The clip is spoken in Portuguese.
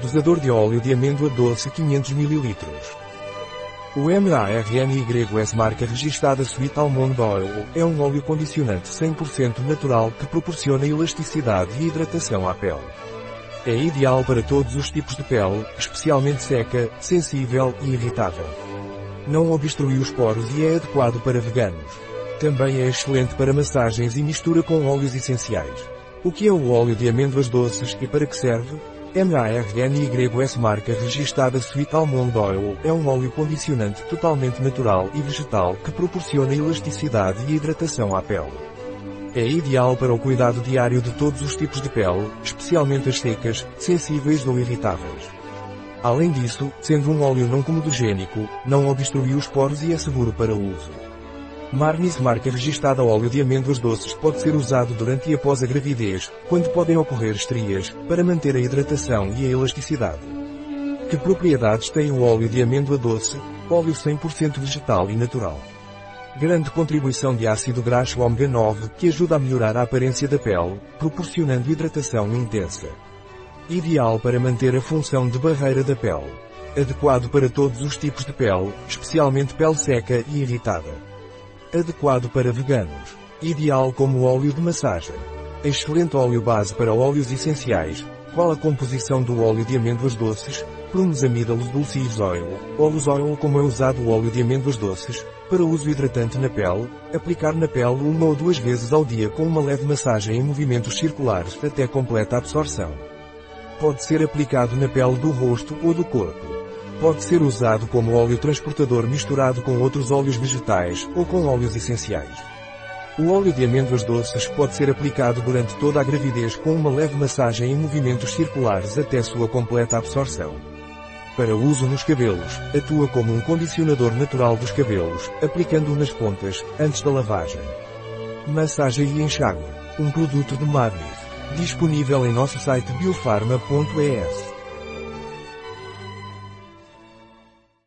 Dosador de óleo de amêndoa doce 500 ml. O MARNYS marca registrada Sweet Almond Oil é um óleo condicionante 100% natural que proporciona elasticidade e hidratação à pele. É ideal para todos os tipos de pele, especialmente seca, sensível e irritável. Não obstrui os poros e é adequado para veganos. Também é excelente para massagens e mistura com óleos essenciais. O que é o óleo de amêndoas doces e para que serve? MARNYS marca registrada Sweet Almond Oil é um óleo condicionante totalmente natural e vegetal que proporciona elasticidade e hidratação à pele. É ideal para o cuidado diário de todos os tipos de pele, especialmente as secas, sensíveis ou irritáveis. Além disso, sendo um óleo não comedogênico, não obstrui os poros e é seguro para uso. Marnis marca registada óleo de amêndoas doces pode ser usado durante e após a gravidez, quando podem ocorrer estrias, para manter a hidratação e a elasticidade. Que propriedades tem o óleo de amêndoa doce? Óleo 100% vegetal e natural. Grande contribuição de ácido graxo ômega 9 que ajuda a melhorar a aparência da pele, proporcionando hidratação intensa. Ideal para manter a função de barreira da pele. Adequado para todos os tipos de pele, especialmente pele seca e irritada. Adequado para veganos. Ideal como óleo de massagem. Excelente óleo base para óleos essenciais. Qual a composição do óleo de amêndoas doces? Promesamidalos dulcis oil. Olus oil como é usado o óleo de amêndoas doces, para uso hidratante na pele, aplicar na pele uma ou duas vezes ao dia com uma leve massagem em movimentos circulares até completa absorção. Pode ser aplicado na pele do rosto ou do corpo. Pode ser usado como óleo transportador misturado com outros óleos vegetais ou com óleos essenciais. O óleo de amêndoas doces pode ser aplicado durante toda a gravidez com uma leve massagem em movimentos circulares até sua completa absorção. Para uso nos cabelos, atua como um condicionador natural dos cabelos, aplicando-o nas pontas, antes da lavagem. Massagem e enxágue. Um produto de Madness. Disponível em nosso site biofarma.es.